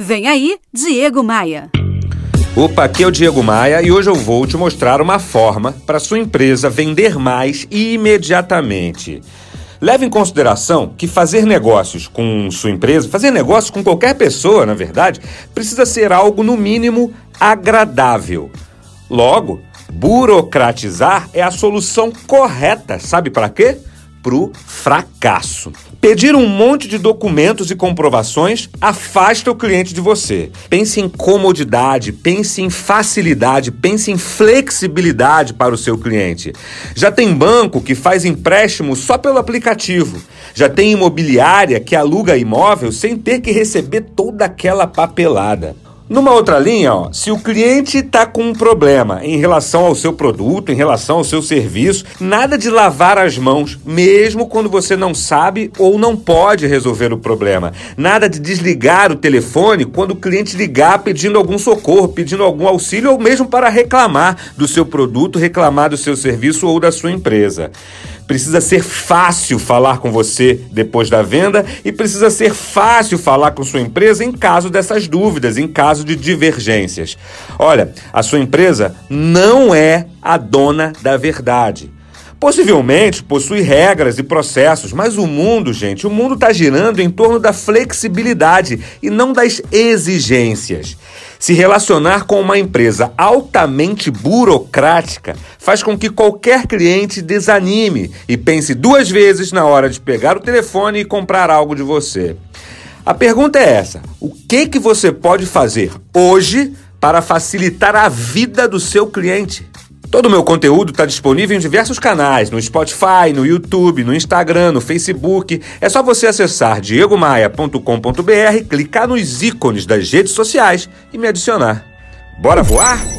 Vem aí, Diego Maia. Opa, aqui é o Diego Maia e hoje eu vou te mostrar uma forma para sua empresa vender mais imediatamente. Leve em consideração que fazer negócios com sua empresa, fazer negócios com qualquer pessoa, na verdade, precisa ser algo no mínimo agradável. Logo, burocratizar é a solução correta, sabe para quê? Pro fracasso. Pedir um monte de documentos e comprovações afasta o cliente de você. Pense em comodidade, pense em facilidade, pense em flexibilidade para o seu cliente. Já tem banco que faz empréstimo só pelo aplicativo. Já tem imobiliária que aluga imóvel sem ter que receber toda aquela papelada. Numa outra linha, ó, se o cliente está com um problema em relação ao seu produto, em relação ao seu serviço, nada de lavar as mãos, mesmo quando você não sabe ou não pode resolver o problema. Nada de desligar o telefone quando o cliente ligar pedindo algum socorro, pedindo algum auxílio ou mesmo para reclamar do seu produto, reclamar do seu serviço ou da sua empresa. Precisa ser fácil falar com você depois da venda e precisa ser fácil falar com sua empresa em caso dessas dúvidas, em caso de divergências. Olha, a sua empresa não é a dona da verdade. Possivelmente possui regras e processos, mas o mundo, gente, o mundo está girando em torno da flexibilidade e não das exigências. Se relacionar com uma empresa altamente burocrática faz com que qualquer cliente desanime e pense duas vezes na hora de pegar o telefone e comprar algo de você. A pergunta é essa: o que que você pode fazer hoje para facilitar a vida do seu cliente? Todo o meu conteúdo está disponível em diversos canais, no Spotify, no YouTube, no Instagram, no Facebook. É só você acessar diegomaia.com.br, clicar nos ícones das redes sociais e me adicionar. Bora voar?